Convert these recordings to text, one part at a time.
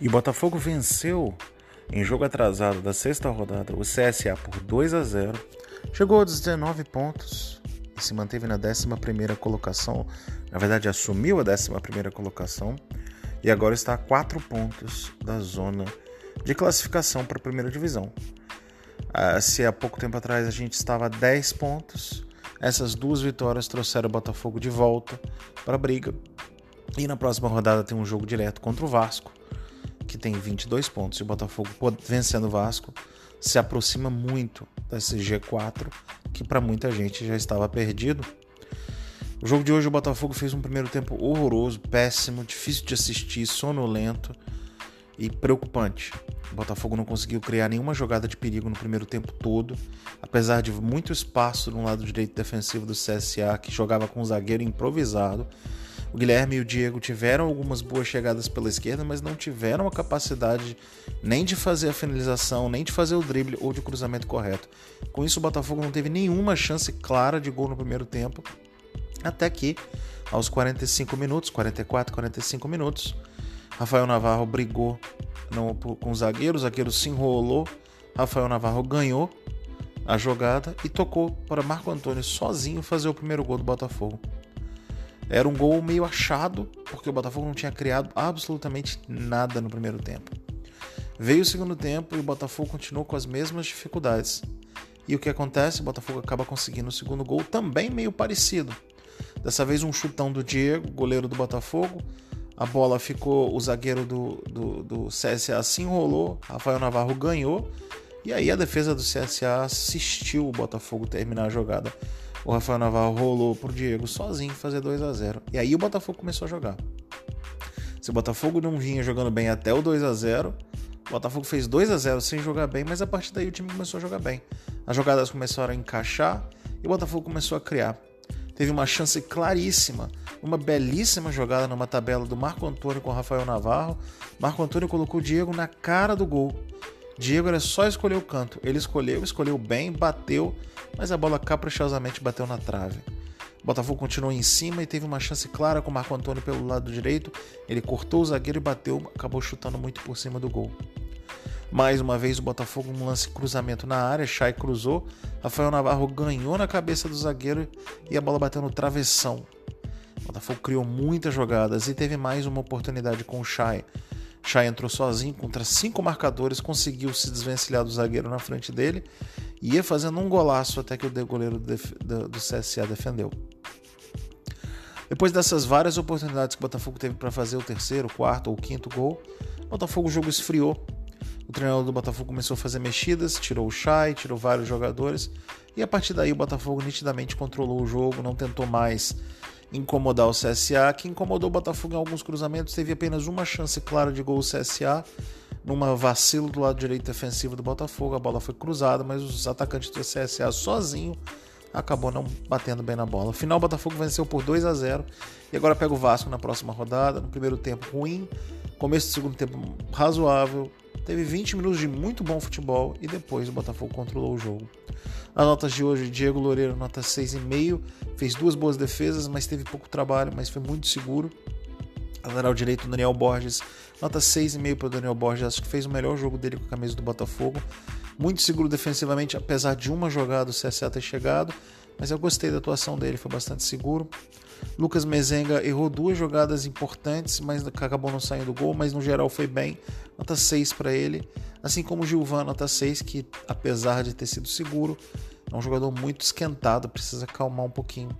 E o Botafogo venceu em jogo atrasado da sexta rodada o CSA por 2 a 0, chegou a 19 pontos e se manteve na 11 colocação. Na verdade, assumiu a 11 colocação e agora está a 4 pontos da zona de classificação para a primeira divisão. Ah, se há pouco tempo atrás a gente estava a 10 pontos, essas duas vitórias trouxeram o Botafogo de volta para a briga. E na próxima rodada tem um jogo direto contra o Vasco, que tem 22 pontos. E o Botafogo, vencendo o Vasco, se aproxima muito desse G4, que para muita gente já estava perdido. O jogo de hoje o Botafogo fez um primeiro tempo horroroso, péssimo, difícil de assistir, sonolento e preocupante. O Botafogo não conseguiu criar nenhuma jogada de perigo no primeiro tempo todo, apesar de muito espaço no lado direito defensivo do CSA, que jogava com um zagueiro improvisado. O Guilherme e o Diego tiveram algumas boas chegadas pela esquerda, mas não tiveram a capacidade nem de fazer a finalização, nem de fazer o drible ou de cruzamento correto. Com isso, o Botafogo não teve nenhuma chance clara de gol no primeiro tempo, até que, aos 45 minutos, 44, 45 minutos, Rafael Navarro brigou no, com o zagueiro, o zagueiro se enrolou, Rafael Navarro ganhou a jogada e tocou para Marco Antônio sozinho fazer o primeiro gol do Botafogo. Era um gol meio achado, porque o Botafogo não tinha criado absolutamente nada no primeiro tempo. Veio o segundo tempo e o Botafogo continuou com as mesmas dificuldades. E o que acontece? O Botafogo acaba conseguindo o segundo gol também meio parecido. Dessa vez um chutão do Diego, goleiro do Botafogo, a bola ficou, o zagueiro do, do, do CSA se enrolou, Rafael Navarro ganhou, e aí a defesa do CSA assistiu o Botafogo terminar a jogada. O Rafael Navarro rolou pro Diego sozinho fazer 2 a 0 E aí o Botafogo começou a jogar. Se o Botafogo não vinha jogando bem até o 2 a 0 o Botafogo fez 2 a 0 sem jogar bem, mas a partir daí o time começou a jogar bem. As jogadas começaram a encaixar e o Botafogo começou a criar. Teve uma chance claríssima uma belíssima jogada numa tabela do Marco Antônio com o Rafael Navarro. Marco Antônio colocou o Diego na cara do gol. Diego era só escolher o canto. Ele escolheu, escolheu bem, bateu, mas a bola caprichosamente bateu na trave. Botafogo continuou em cima e teve uma chance clara com o Marco Antônio pelo lado direito. Ele cortou o zagueiro e bateu, acabou chutando muito por cima do gol. Mais uma vez o Botafogo um lance cruzamento na área, Chay cruzou, Rafael Navarro ganhou na cabeça do zagueiro e a bola bateu no travessão. O Botafogo criou muitas jogadas e teve mais uma oportunidade com o Chay. Chay entrou sozinho contra cinco marcadores, conseguiu se desvencilhar do zagueiro na frente dele e ia fazendo um golaço até que o goleiro do CSA defendeu. Depois dessas várias oportunidades que o Botafogo teve para fazer o terceiro, quarto ou quinto gol, o Botafogo o jogo esfriou. O treinador do Botafogo começou a fazer mexidas, tirou o Chay, tirou vários jogadores e a partir daí o Botafogo nitidamente controlou o jogo, não tentou mais incomodar o CSA, que incomodou o Botafogo em alguns cruzamentos, teve apenas uma chance clara de gol o CSA, numa vacilo do lado direito defensivo do Botafogo, a bola foi cruzada, mas os atacantes do CSA sozinho acabou não batendo bem na bola. Final, o Botafogo venceu por 2 a 0 e agora pega o Vasco na próxima rodada, no primeiro tempo ruim, começo do segundo tempo razoável, teve 20 minutos de muito bom futebol e depois o Botafogo controlou o jogo. As notas de hoje, Diego Loureiro, nota 6,5, fez duas boas defesas, mas teve pouco trabalho, mas foi muito seguro. Lateral direito, Daniel Borges, nota 6,5 para o Daniel Borges, acho que fez o melhor jogo dele com a camisa do Botafogo. Muito seguro defensivamente, apesar de uma jogada o CSA ter chegado, mas eu gostei da atuação dele, foi bastante seguro. Lucas Mezenga errou duas jogadas importantes, mas acabou não saindo do gol, mas no geral foi bem. Nota 6 para ele. Assim como Gilvan, nota 6, que apesar de ter sido seguro, é um jogador muito esquentado, precisa acalmar um pouquinho.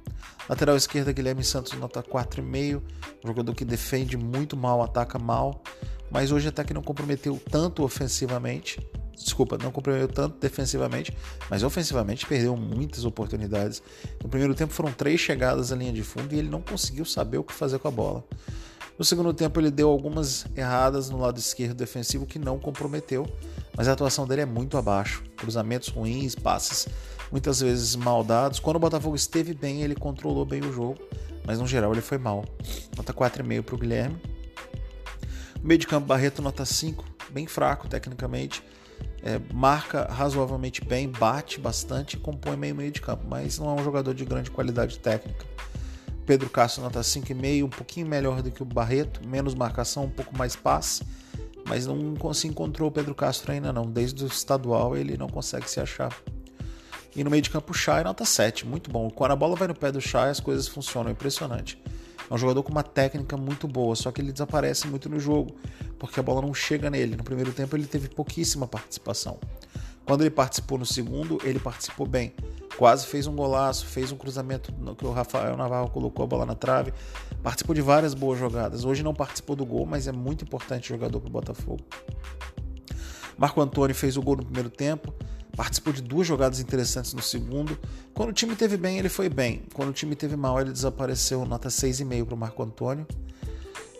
Lateral esquerda, Guilherme Santos, nota 4,5. Um jogador que defende muito mal, ataca mal, mas hoje até que não comprometeu tanto ofensivamente. Desculpa, não comprometeu tanto defensivamente, mas ofensivamente perdeu muitas oportunidades. No primeiro tempo foram três chegadas à linha de fundo e ele não conseguiu saber o que fazer com a bola. No segundo tempo, ele deu algumas erradas no lado esquerdo defensivo que não comprometeu, mas a atuação dele é muito abaixo. Cruzamentos ruins, passes muitas vezes mal dados. Quando o Botafogo esteve bem, ele controlou bem o jogo, mas no geral ele foi mal. Nota 4,5 para o Guilherme. meio de campo, Barreto, nota 5, bem fraco tecnicamente. É, marca razoavelmente bem, bate bastante e compõe meio meio de campo, mas não é um jogador de grande qualidade técnica. Pedro Castro nota 5,5, um pouquinho melhor do que o Barreto, menos marcação, um pouco mais passe, mas não se encontrou o Pedro Castro ainda não. Desde o estadual ele não consegue se achar. E no meio de campo, o Chay nota 7, muito bom. Quando a bola vai no pé do Chay, as coisas funcionam, impressionante. É um jogador com uma técnica muito boa, só que ele desaparece muito no jogo, porque a bola não chega nele. No primeiro tempo ele teve pouquíssima participação. Quando ele participou no segundo, ele participou bem. Quase fez um golaço, fez um cruzamento que o Rafael Navarro colocou a bola na trave. Participou de várias boas jogadas. Hoje não participou do gol, mas é muito importante jogador para o Botafogo. Marco Antônio fez o gol no primeiro tempo participou de duas jogadas interessantes no segundo. Quando o time teve bem, ele foi bem. Quando o time teve mal, ele desapareceu, nota 6,5 para o Marco Antônio.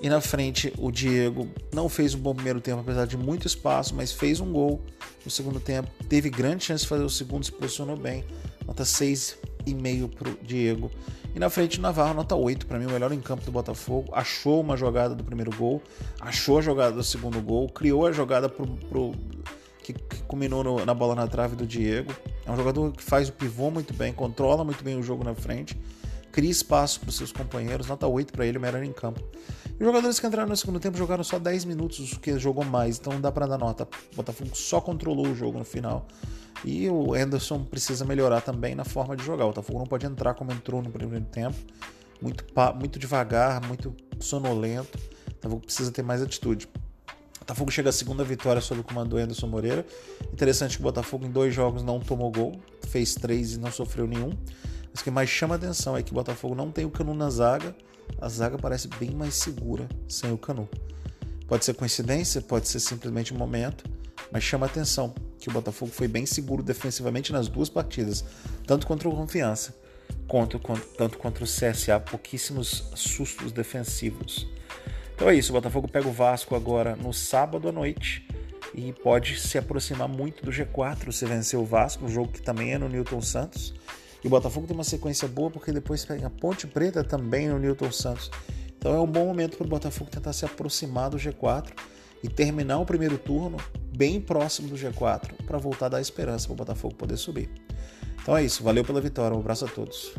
E na frente, o Diego não fez um bom primeiro tempo, apesar de muito espaço, mas fez um gol no segundo tempo. Teve grande chance de fazer o segundo, se posicionou bem. Nota 6,5 para o Diego. E na frente, o Navarro, nota 8. Para mim, o melhor em campo do Botafogo. Achou uma jogada do primeiro gol, achou a jogada do segundo gol, criou a jogada para o que, que culminou no, na bola na trave do Diego. É um jogador que faz o pivô muito bem, controla muito bem o jogo na frente, cria espaço para os seus companheiros, nota 8 para ele, o melhor em campo. E os jogadores que entraram no segundo tempo jogaram só 10 minutos, o que jogou mais, então não dá para dar nota. O Botafogo só controlou o jogo no final. E o Anderson precisa melhorar também na forma de jogar. O Botafogo não pode entrar como entrou no primeiro tempo, muito, muito devagar, muito sonolento. O Botafogo precisa ter mais atitude. Botafogo chega à segunda vitória sob o comando do Anderson Moreira. Interessante que o Botafogo em dois jogos não tomou gol, fez três e não sofreu nenhum. Mas o que mais chama atenção é que o Botafogo não tem o Canu na zaga. A zaga parece bem mais segura sem o Canu. Pode ser coincidência, pode ser simplesmente um momento, mas chama atenção que o Botafogo foi bem seguro defensivamente nas duas partidas, tanto contra o Confiança quanto, quanto, tanto contra o CSA, pouquíssimos sustos defensivos. Então é isso, o Botafogo pega o Vasco agora no sábado à noite e pode se aproximar muito do G4 se vencer o Vasco, um jogo que também é no Newton Santos. E o Botafogo tem uma sequência boa porque depois pega a Ponte Preta também no Newton Santos. Então é um bom momento para o Botafogo tentar se aproximar do G4 e terminar o primeiro turno bem próximo do G4 para voltar a dar esperança para o Botafogo poder subir. Então é isso, valeu pela vitória, um abraço a todos.